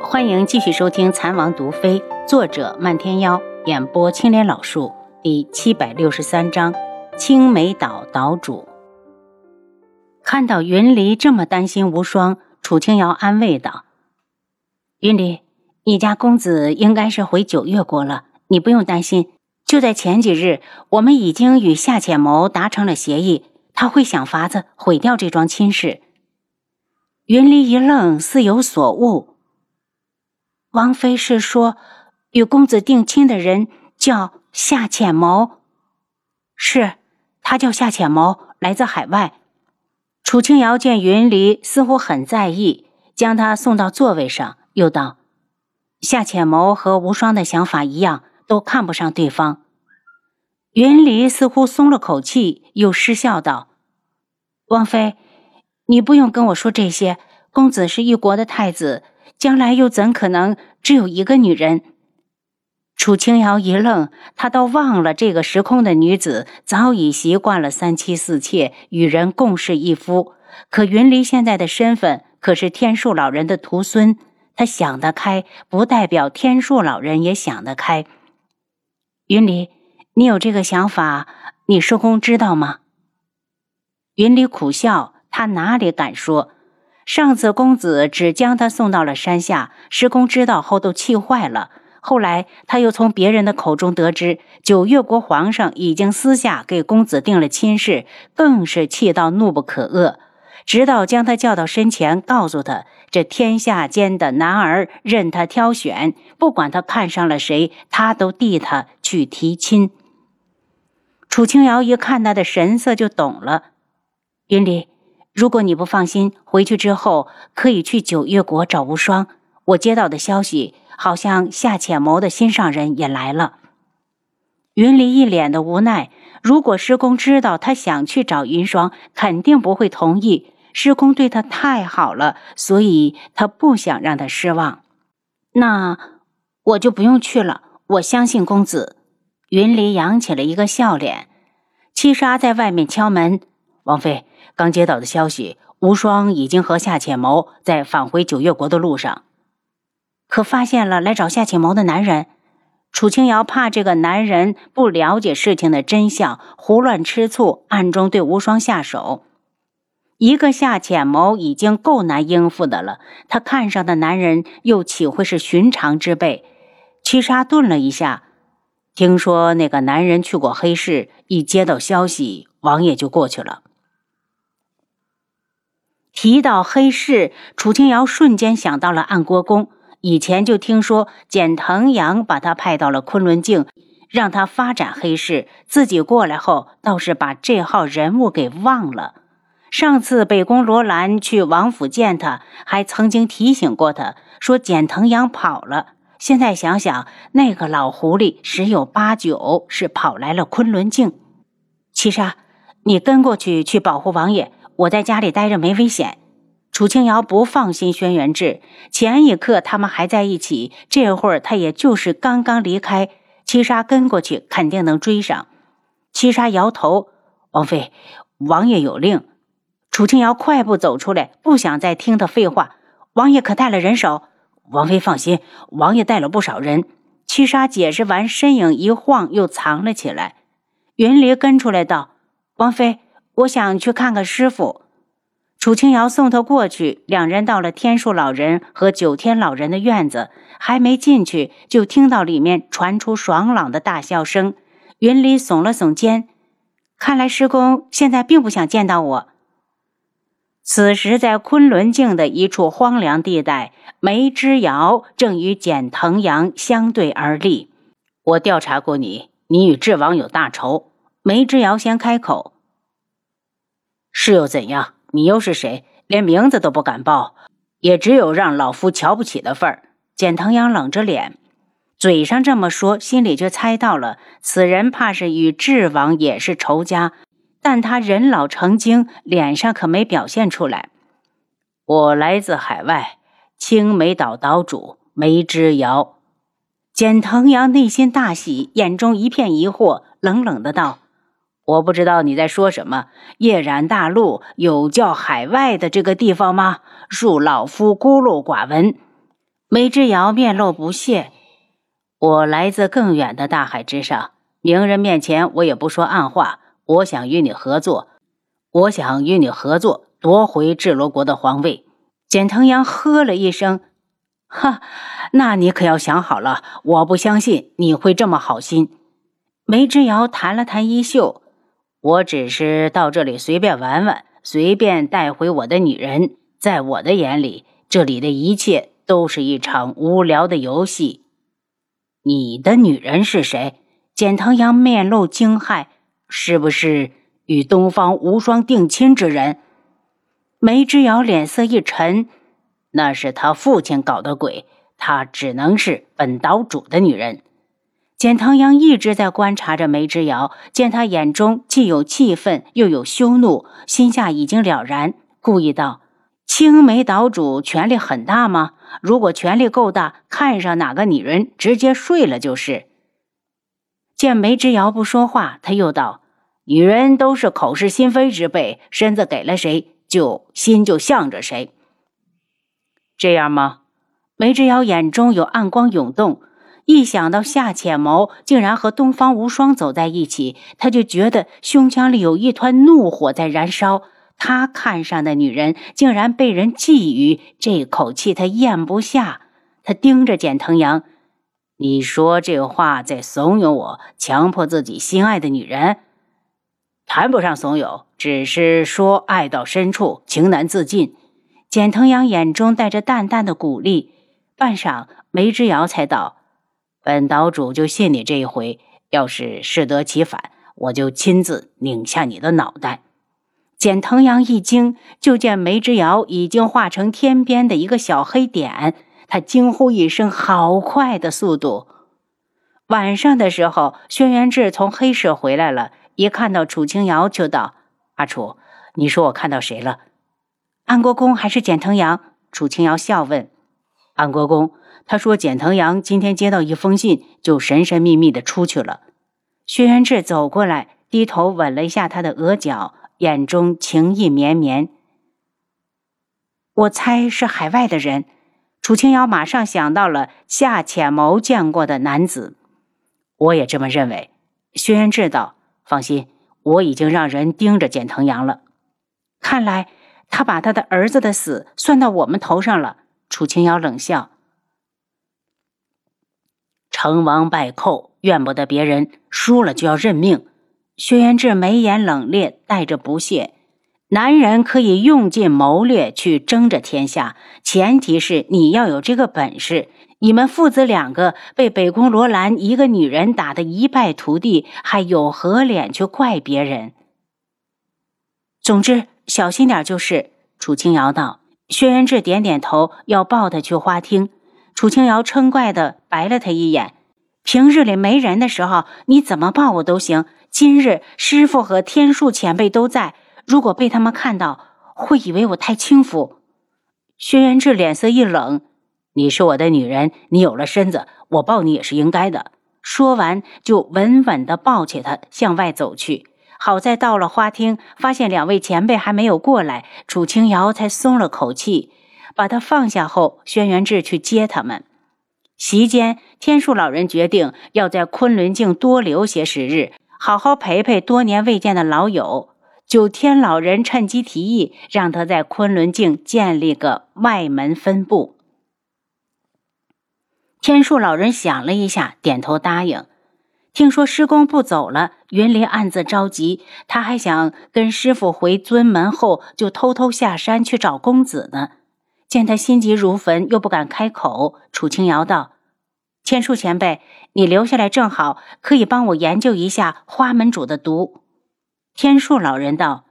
欢迎继续收听《残王毒妃》，作者漫天妖，演播青莲老树，第七百六十三章：青梅岛岛主。看到云离这么担心无双，楚清瑶安慰道：“云离，你家公子应该是回九月国了，你不用担心。就在前几日，我们已经与夏浅谋达成了协议，他会想法子毁掉这桩亲事。”云离一愣，似有所悟。王妃是说，与公子定亲的人叫夏浅谋，是，他叫夏浅谋，来自海外。楚清瑶见云离似乎很在意，将他送到座位上，又道：“夏浅谋和无双的想法一样，都看不上对方。”云离似乎松了口气，又失笑道：“王妃，你不用跟我说这些，公子是一国的太子。”将来又怎可能只有一个女人？楚清瑶一愣，她倒忘了这个时空的女子早已习惯了三妻四妾，与人共侍一夫。可云离现在的身份可是天树老人的徒孙，她想得开，不代表天树老人也想得开。云离，你有这个想法，你师公知道吗？云离苦笑，他哪里敢说？上次公子只将他送到了山下，师公知道后都气坏了。后来他又从别人的口中得知，九月国皇上已经私下给公子定了亲事，更是气到怒不可遏。直到将他叫到身前，告诉他：这天下间的男儿任他挑选，不管他看上了谁，他都替他去提亲。楚清瑶一看他的神色，就懂了。云离。如果你不放心，回去之后可以去九月国找无双。我接到的消息，好像夏浅谋的心上人也来了。云离一脸的无奈。如果师公知道他想去找云霜，肯定不会同意。师公对他太好了，所以他不想让他失望。那我就不用去了。我相信公子。云离扬起了一个笑脸。七杀在外面敲门，王妃。刚接到的消息，无双已经和夏浅谋在返回九月国的路上，可发现了来找夏浅谋的男人。楚清瑶怕这个男人不了解事情的真相，胡乱吃醋，暗中对无双下手。一个夏浅谋已经够难应付的了，他看上的男人又岂会是寻常之辈？七杀顿了一下，听说那个男人去过黑市，一接到消息，王爷就过去了。提到黑市，楚清瑶瞬间想到了暗国公。以前就听说简腾阳把他派到了昆仑镜，让他发展黑市。自己过来后，倒是把这号人物给忘了。上次北宫罗兰去王府见他，还曾经提醒过他，说简腾阳跑了。现在想想，那个老狐狸十有八九是跑来了昆仑镜。七杀，你跟过去去保护王爷。我在家里待着没危险。楚清瑶不放心轩辕志，前一刻他们还在一起，这会儿他也就是刚刚离开。七杀跟过去肯定能追上。七杀摇头：“王妃，王爷有令。”楚清瑶快步走出来，不想再听他废话。王爷可带了人手？王妃放心，王爷带了不少人。七杀解释完，身影一晃，又藏了起来。云离跟出来道：“王妃。”我想去看看师傅，楚清瑶送他过去。两人到了天树老人和九天老人的院子，还没进去，就听到里面传出爽朗的大笑声。云离耸了耸肩，看来师公现在并不想见到我。此时，在昆仑镜的一处荒凉地带，梅之遥正与简腾阳相对而立。我调查过你，你与智王有大仇。梅之遥先开口。是又怎样？你又是谁？连名字都不敢报，也只有让老夫瞧不起的份儿。简腾阳冷着脸，嘴上这么说，心里却猜到了，此人怕是与智王也是仇家。但他人老成精，脸上可没表现出来。我来自海外，青梅岛岛主梅之遥。简腾阳内心大喜，眼中一片疑惑，冷冷的道。我不知道你在说什么。夜染大陆有叫海外的这个地方吗？恕老夫孤陋寡闻。梅之遥面露不屑：“我来自更远的大海之上，名人面前我也不说暗话。我想与你合作，我想与你合作，夺回智罗国的皇位。”简腾阳呵了一声：“哈，那你可要想好了，我不相信你会这么好心。”梅之遥弹了弹衣袖：“我只是到这里随便玩玩，随便带回我的女人。在我的眼里，这里的一切都是一场无聊的游戏。”你的女人是谁？简腾阳面露惊骇：“是不是与东方无双定亲之人？”梅之遥脸色一沉：“那是他父亲搞的鬼，她只能是本岛主的女人。”简唐阳一直在观察着梅之遥，见他眼中既有气愤又有羞怒，心下已经了然，故意道：“青梅岛主权力很大吗？如果权力够大，看上哪个女人直接睡了就是。”见梅之遥不说话，他又道：“女人都是口是心非之辈，身子给了谁，就心就向着谁。这样吗？”梅之遥眼中有暗光涌动。一想到夏浅谋竟然和东方无双走在一起，他就觉得胸腔里有一团怒火在燃烧。他看上的女人竟然被人觊觎，这口气他咽不下。他盯着简腾阳：“你说这话在怂恿我强迫自己心爱的女人？谈不上怂恿，只是说爱到深处，情难自禁。”简腾阳眼中带着淡淡的鼓励。半晌，梅之遥才道。本岛主就信你这一回，要是适得其反，我就亲自拧下你的脑袋。简腾阳一惊，就见梅之遥已经化成天边的一个小黑点，他惊呼一声：“好快的速度！”晚上的时候，轩辕志从黑市回来了，一看到楚清瑶，就道：“阿楚，你说我看到谁了？安国公还是简腾阳？”楚清瑶笑问：“安国公。”他说：“简腾阳今天接到一封信，就神神秘秘的出去了。”薛元志走过来，低头吻了一下他的额角，眼中情意绵绵。我猜是海外的人。楚清瑶马上想到了夏浅谋见过的男子。我也这么认为。薛元志道：“放心，我已经让人盯着简腾阳了。看来他把他的儿子的死算到我们头上了。”楚清瑶冷笑。成王败寇，怨不得别人；输了就要认命。薛元志眉眼冷冽，带着不屑。男人可以用尽谋略去争着天下，前提是你要有这个本事。你们父子两个被北宫罗兰一个女人打得一败涂地，还有何脸去怪别人？总之，小心点就是。楚清瑶道。薛元志点点头，要抱他去花厅。楚清瑶嗔怪的白了他一眼：“平日里没人的时候，你怎么抱我都行。今日师傅和天树前辈都在，如果被他们看到，会以为我太轻浮。”轩辕志脸色一冷：“你是我的女人，你有了身子，我抱你也是应该的。”说完，就稳稳的抱起他向外走去。好在到了花厅，发现两位前辈还没有过来，楚清瑶才松了口气。把他放下后，轩辕志去接他们。席间，天树老人决定要在昆仑镜多留些时日，好好陪陪多年未见的老友。九天老人趁机提议，让他在昆仑镜建立个外门分部。天树老人想了一下，点头答应。听说师公不走了，云离暗自着急，他还想跟师傅回尊门后，就偷偷下山去找公子呢。见他心急如焚，又不敢开口，楚清瑶道：“千树前辈，你留下来正好，可以帮我研究一下花门主的毒。”天树老人道：“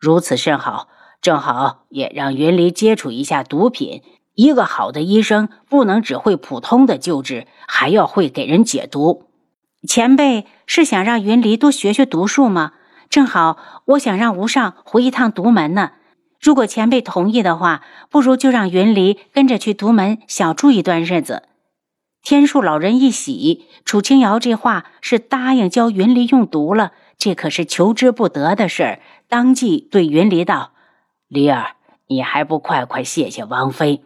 如此甚好，正好也让云离接触一下毒品。一个好的医生不能只会普通的救治，还要会给人解毒。前辈是想让云离多学学毒术吗？正好我想让无上回一趟独门呢。”如果前辈同意的话，不如就让云离跟着去独门小住一段日子。天树老人一喜，楚清瑶这话是答应教云离用毒了，这可是求之不得的事儿。当即对云离道：“离儿，你还不快快谢谢王妃？”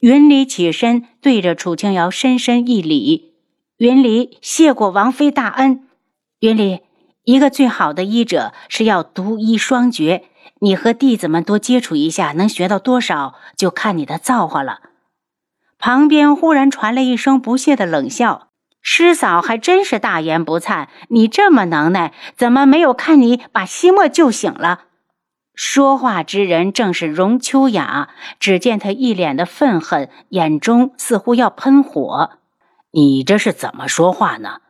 云离起身，对着楚清瑶深深一礼：“云离谢过王妃大恩。云离，一个最好的医者是要独医双绝，你和弟子们多接触一下，能学到多少，就看你的造化了。”旁边忽然传来一声不屑的冷笑：“师嫂还真是大言不惭，你这么能耐，怎么没有看你把西莫救醒了？”说话之人正是荣秋雅，只见她一脸的愤恨，眼中似乎要喷火。你这是怎么说话呢？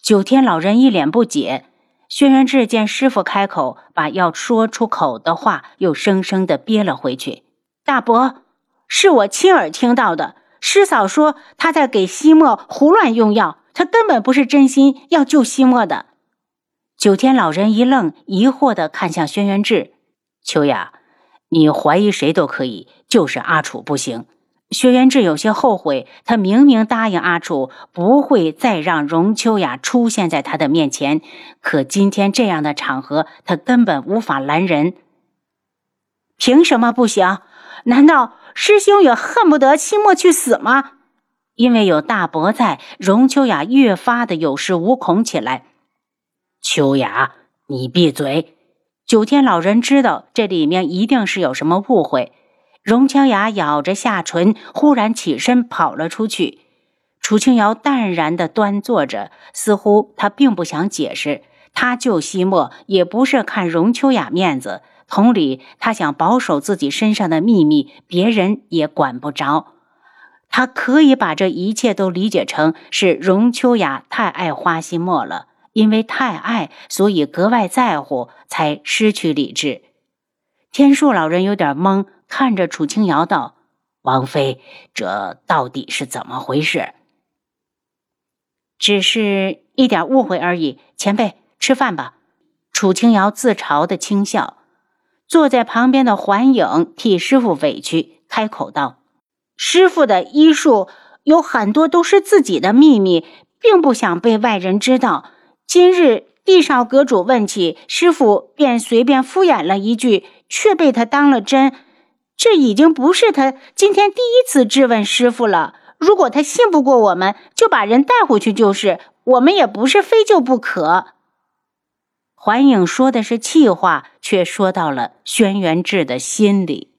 九天老人一脸不解。轩辕志见师傅开口，把要说出口的话又生生的憋了回去。大伯，是我亲耳听到的。师嫂说他在给西莫胡乱用药，他根本不是真心要救西莫的。九天老人一愣，疑惑的看向轩辕志。秋雅，你怀疑谁都可以，就是阿楚不行。薛元志有些后悔，他明明答应阿楚不会再让荣秋雅出现在他的面前，可今天这样的场合，他根本无法拦人。凭什么不行？难道师兄也恨不得期末去死吗？因为有大伯在，荣秋雅越发的有恃无恐起来。秋雅，你闭嘴！九天老人知道这里面一定是有什么误会，荣秋雅咬着下唇，忽然起身跑了出去。楚清瑶淡然地端坐着，似乎他并不想解释。他救西莫也不是看荣秋雅面子，同理，他想保守自己身上的秘密，别人也管不着。他可以把这一切都理解成是荣秋雅太爱花西莫了。因为太爱，所以格外在乎，才失去理智。天树老人有点懵，看着楚清瑶道：“王妃，这到底是怎么回事？”只是一点误会而已。前辈，吃饭吧。楚清瑶自嘲的轻笑。坐在旁边的环影替师傅委屈，开口道：“师傅的医术有很多都是自己的秘密，并不想被外人知道。”今日地少阁主问起师傅，便随便敷衍了一句，却被他当了真。这已经不是他今天第一次质问师傅了。如果他信不过我们，就把人带回去就是。我们也不是非救不可。环影说的是气话，却说到了轩辕志的心里。